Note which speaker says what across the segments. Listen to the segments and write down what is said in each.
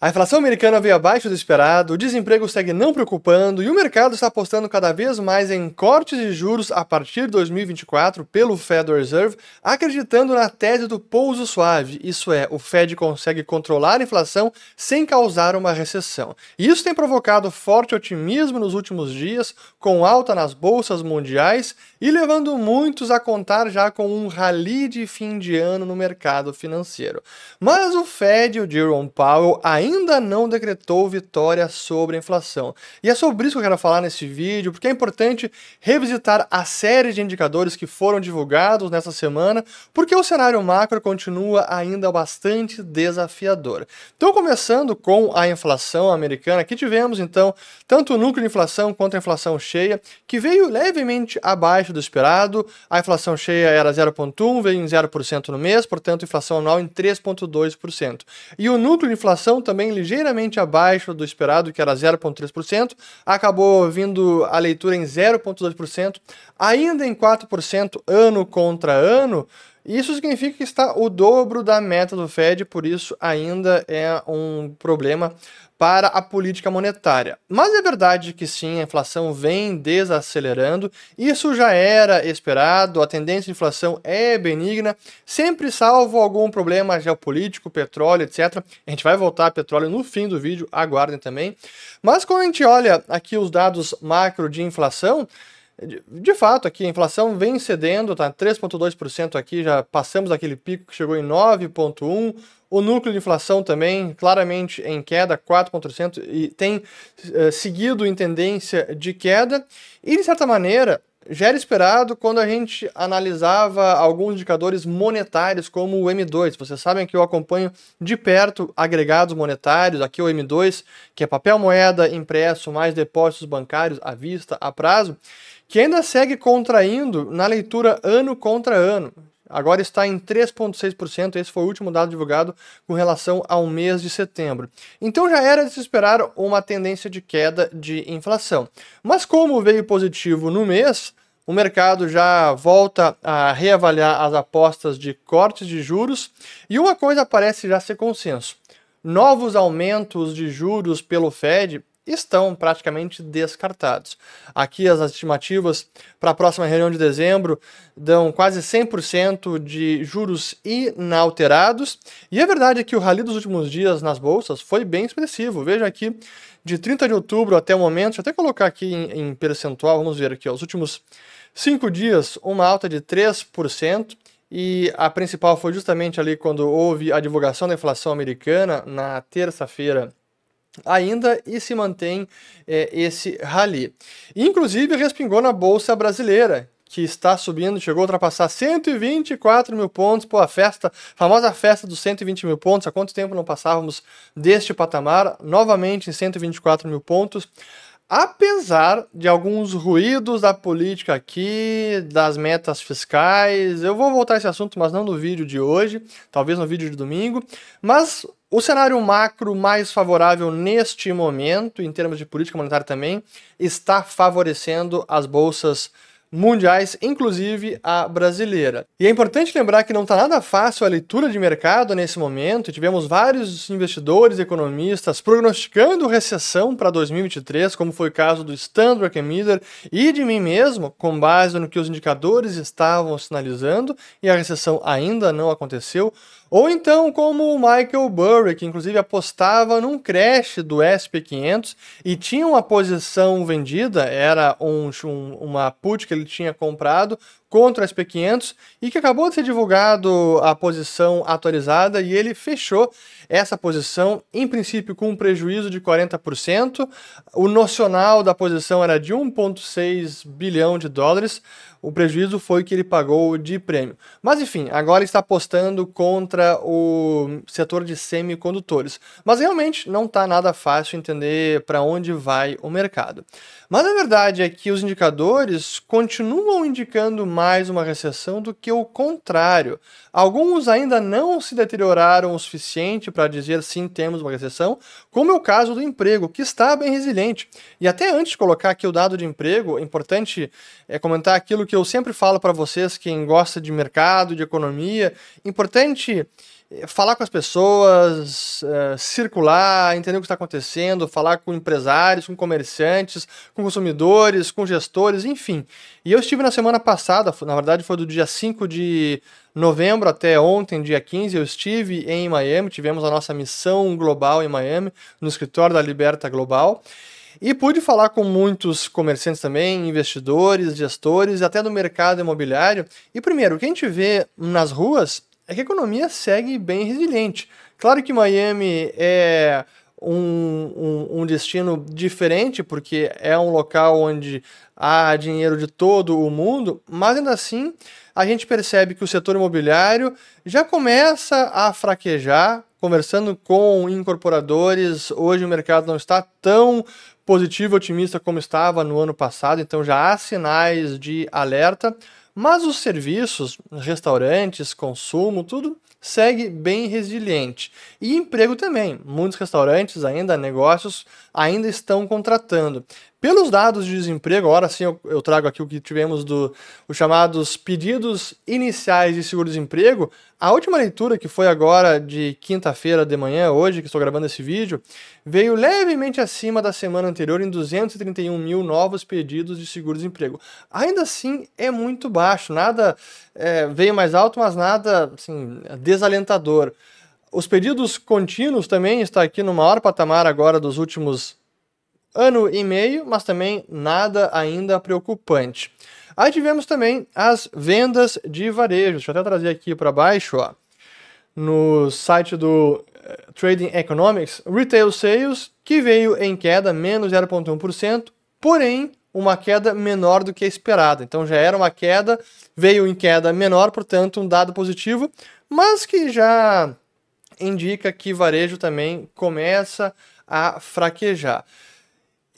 Speaker 1: A inflação americana veio abaixo do esperado, o desemprego segue não preocupando e o mercado está apostando cada vez mais em cortes de juros a partir de 2024 pelo Federal Reserve, acreditando na tese do pouso suave, isso é, o Fed consegue controlar a inflação sem causar uma recessão. E isso tem provocado forte otimismo nos últimos dias, com alta nas bolsas mundiais e levando muitos a contar já com um rally de fim de ano no mercado financeiro. Mas o Fed, o Jerome Powell, ainda ainda não decretou vitória sobre a inflação. E é sobre isso que eu quero falar nesse vídeo, porque é importante revisitar a série de indicadores que foram divulgados nessa semana, porque o cenário macro continua ainda bastante desafiador. Então, começando com a inflação americana, aqui tivemos então tanto o núcleo de inflação quanto a inflação cheia, que veio levemente abaixo do esperado. A inflação cheia era 0,1, veio em 0% no mês, portanto, inflação anual em 3,2%. E o núcleo de inflação também também ligeiramente abaixo do esperado, que era 0,3%, acabou vindo a leitura em 0,2%, ainda em 4% ano contra ano. Isso significa que está o dobro da meta do Fed, por isso ainda é um problema para a política monetária. Mas é verdade que sim, a inflação vem desacelerando, isso já era esperado, a tendência de inflação é benigna, sempre salvo algum problema geopolítico, petróleo, etc. A gente vai voltar a petróleo no fim do vídeo, aguardem também. Mas quando a gente olha aqui os dados macro de inflação, de, fato, aqui a inflação vem cedendo, tá 3,2% aqui, já passamos aquele pico que chegou em 9,1%. O núcleo de inflação também claramente em queda, 4,1%, e tem uh, seguido em tendência de queda. E, de certa maneira, já era esperado quando a gente analisava alguns indicadores monetários, como o M2. Vocês sabem que eu acompanho de perto agregados monetários, aqui o M2, que é papel moeda impresso mais depósitos bancários à vista, a prazo que ainda segue contraindo na leitura ano contra ano. Agora está em 3,6%, esse foi o último dado divulgado com relação ao mês de setembro. Então já era de se esperar uma tendência de queda de inflação. Mas como veio positivo no mês, o mercado já volta a reavaliar as apostas de cortes de juros e uma coisa parece já ser consenso. Novos aumentos de juros pelo Fed estão praticamente descartados. Aqui as estimativas para a próxima reunião de dezembro dão quase 100% de juros inalterados. E a verdade é que o rally dos últimos dias nas bolsas foi bem expressivo. Veja aqui, de 30 de outubro até o momento, deixa eu até colocar aqui em, em percentual, vamos ver aqui, ó, os últimos cinco dias, uma alta de 3%. E a principal foi justamente ali quando houve a divulgação da inflação americana na terça-feira ainda e se mantém é, esse rally. Inclusive respingou na Bolsa Brasileira, que está subindo, chegou a ultrapassar 124 mil pontos, pô, a festa, famosa festa dos 120 mil pontos, há quanto tempo não passávamos deste patamar, novamente em 124 mil pontos, apesar de alguns ruídos da política aqui, das metas fiscais, eu vou voltar a esse assunto, mas não no vídeo de hoje, talvez no vídeo de domingo, mas o cenário macro mais favorável neste momento, em termos de política monetária também, está favorecendo as bolsas mundiais, inclusive a brasileira. E é importante lembrar que não está nada fácil a leitura de mercado nesse momento. Tivemos vários investidores e economistas prognosticando recessão para 2023, como foi o caso do Standard Miller e de mim mesmo, com base no que os indicadores estavam sinalizando, e a recessão ainda não aconteceu. Ou então, como o Michael Burry, que inclusive apostava num crash do SP500 e tinha uma posição vendida, era um, um, uma put que ele tinha comprado contra o SP500 e que acabou de ser divulgado a posição atualizada e ele fechou essa posição, em princípio com um prejuízo de 40%. O nocional da posição era de 1,6 bilhão de dólares. O prejuízo foi que ele pagou de prêmio. Mas enfim, agora está apostando contra o setor de semicondutores. Mas realmente não está nada fácil entender para onde vai o mercado. Mas a verdade é que os indicadores continuam indicando mais uma recessão do que o contrário. Alguns ainda não se deterioraram o suficiente para dizer sim, temos uma recessão, como é o caso do emprego, que está bem resiliente. E até antes de colocar aqui o dado de emprego, é importante é, comentar aquilo que eu sempre falo para vocês, quem gosta de mercado, de economia, importante falar com as pessoas, uh, circular, entender o que está acontecendo, falar com empresários, com comerciantes, com consumidores, com gestores, enfim. E eu estive na semana passada, na verdade foi do dia 5 de novembro até ontem, dia 15, eu estive em Miami, tivemos a nossa missão global em Miami, no escritório da Liberta Global. E pude falar com muitos comerciantes também, investidores, gestores, até do mercado imobiliário. E primeiro, o que a gente vê nas ruas é que a economia segue bem resiliente. Claro que Miami é um, um, um, destino diferente, porque é um local onde há dinheiro de todo o mundo, mas ainda assim a gente percebe que o setor imobiliário já começa a fraquejar. Conversando com incorporadores, hoje o mercado não está tão positivo e otimista como estava no ano passado, então já há sinais de alerta. Mas os serviços, restaurantes, consumo, tudo segue bem resiliente. E emprego também. Muitos restaurantes ainda, negócios, ainda estão contratando. Pelos dados de desemprego, agora sim eu, eu trago aqui o que tivemos do, chamados pedidos iniciais de seguro-desemprego. A última leitura, que foi agora de quinta-feira de manhã, hoje que estou gravando esse vídeo, veio levemente acima da semana anterior em 231 mil novos pedidos de seguro-desemprego. Ainda assim é muito baixo, nada é, veio mais alto, mas nada assim, desalentador. Os pedidos contínuos também está aqui no maior patamar agora dos últimos ano e meio, mas também nada ainda preocupante. Aí tivemos também as vendas de varejo. Deixa eu até trazer aqui para baixo, ó. No site do eh, Trading Economics, Retail Sales, que veio em queda menos 0,1%, porém uma queda menor do que esperada. Então já era uma queda, veio em queda menor, portanto um dado positivo, mas que já indica que varejo também começa a fraquejar.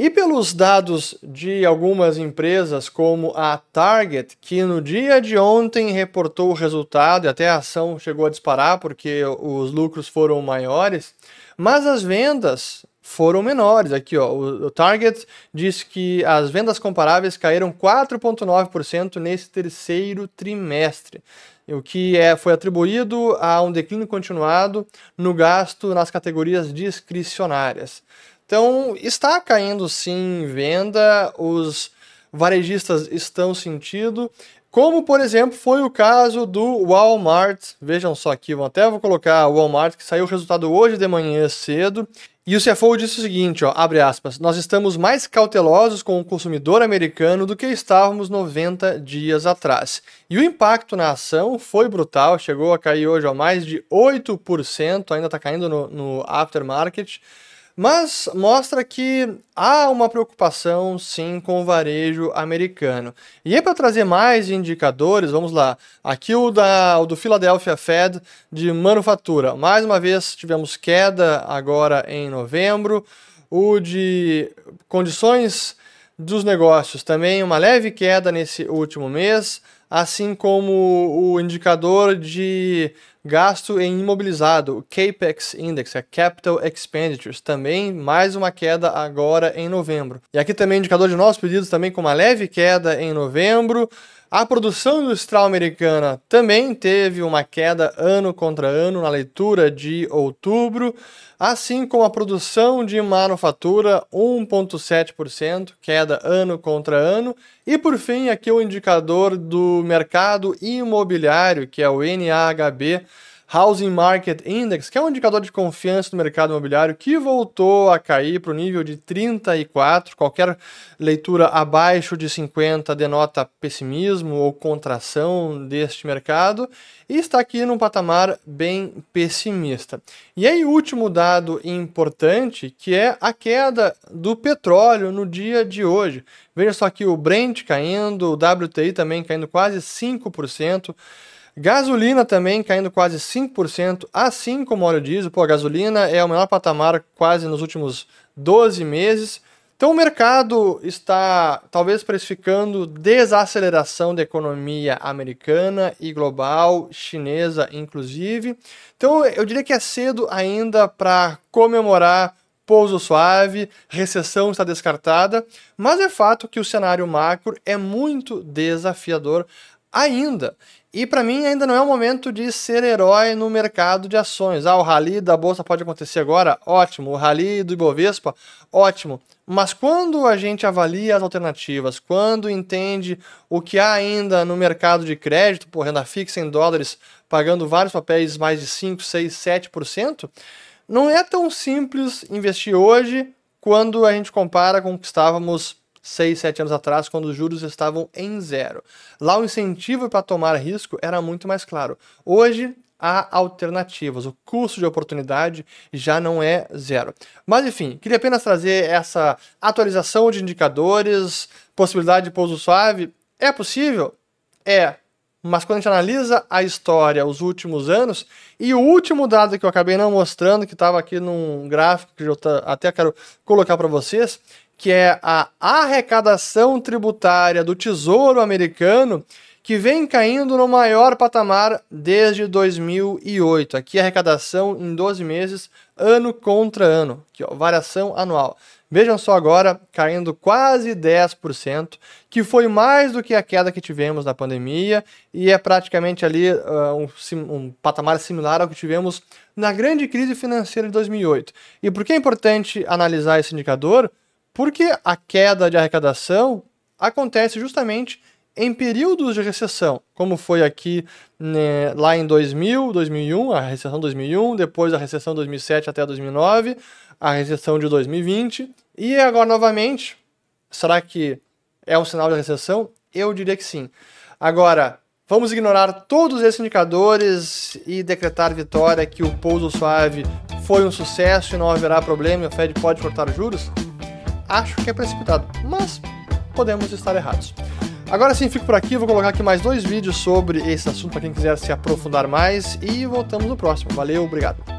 Speaker 1: E pelos dados de algumas empresas, como a Target, que no dia de ontem reportou o resultado e até a ação chegou a disparar porque os lucros foram maiores, mas as vendas foram menores. Aqui, ó, o Target diz que as vendas comparáveis caíram 4,9% nesse terceiro trimestre, o que é, foi atribuído a um declínio continuado no gasto nas categorias discricionárias. Então, está caindo sim venda, os varejistas estão sentindo, como por exemplo foi o caso do Walmart. Vejam só aqui, vou até vou colocar o Walmart que saiu o resultado hoje de manhã cedo. E o CFO disse o seguinte, ó, abre aspas, nós estamos mais cautelosos com o consumidor americano do que estávamos 90 dias atrás. E o impacto na ação foi brutal, chegou a cair hoje a mais de 8%, ainda está caindo no, no aftermarket mas mostra que há uma preocupação sim com o varejo americano. E aí para trazer mais indicadores, vamos lá. Aqui o, da, o do Philadelphia Fed de manufatura. Mais uma vez tivemos queda agora em novembro. O de condições dos negócios também uma leve queda nesse último mês, assim como o indicador de Gasto em imobilizado, o CAPEX Index, é Capital Expenditures, também mais uma queda agora em novembro. E aqui também indicador de novos pedidos também com uma leve queda em novembro. A produção industrial americana também teve uma queda ano contra ano na leitura de outubro, assim como a produção de manufatura 1,7%, queda ano contra ano. E por fim, aqui o indicador do mercado imobiliário, que é o NAHB, Housing Market Index, que é um indicador de confiança no mercado imobiliário que voltou a cair para o nível de 34. Qualquer leitura abaixo de 50 denota pessimismo ou contração deste mercado e está aqui num patamar bem pessimista. E aí, último dado importante, que é a queda do petróleo no dia de hoje. Veja só aqui o Brent caindo, o WTI também caindo quase 5%. Gasolina também caindo quase 5%, assim como óleo diesel. Pô, a gasolina é o menor patamar quase nos últimos 12 meses. Então o mercado está talvez precificando desaceleração da economia americana e global, chinesa inclusive. Então eu diria que é cedo ainda para comemorar pouso suave, recessão está descartada, mas é fato que o cenário macro é muito desafiador ainda. E para mim ainda não é o momento de ser herói no mercado de ações. Ah, o rally da bolsa pode acontecer agora? Ótimo. O rally do Ibovespa? Ótimo. Mas quando a gente avalia as alternativas, quando entende o que há ainda no mercado de crédito, por renda fixa em dólares, pagando vários papéis mais de 5, 6, 7%, não é tão simples investir hoje quando a gente compara com o que estávamos 6, 7 anos atrás, quando os juros estavam em zero. Lá o incentivo para tomar risco era muito mais claro. Hoje há alternativas, o custo de oportunidade já não é zero. Mas enfim, queria apenas trazer essa atualização de indicadores, possibilidade de pouso suave. É possível? É. Mas quando a gente analisa a história, os últimos anos, e o último dado que eu acabei não mostrando, que estava aqui num gráfico que eu até quero colocar para vocês, que é a arrecadação tributária do Tesouro Americano, que vem caindo no maior patamar desde 2008. Aqui a arrecadação em 12 meses, ano contra ano, ó, variação anual. Vejam só agora, caindo quase 10%, que foi mais do que a queda que tivemos na pandemia e é praticamente ali uh, um, um, patamar similar ao que tivemos na grande crise financeira de 2008. E por que é importante analisar esse indicador? Porque a queda de arrecadação acontece justamente em períodos de recessão, como foi aqui né, lá em 2000, 2001, a recessão 2001, depois a recessão 2007 até 2009, a recessão de 2020 e agora novamente. Será que é um sinal de recessão? Eu diria que sim. Agora, vamos ignorar todos esses indicadores e decretar vitória que o pouso suave foi um sucesso e não haverá problema e o Fed pode cortar juros? Acho que é precipitado, mas podemos estar errados. Agora sim, fico por aqui, vou colocar aqui mais dois vídeos sobre esse assunto para quem quiser se aprofundar mais e voltamos no próximo. Valeu, obrigado.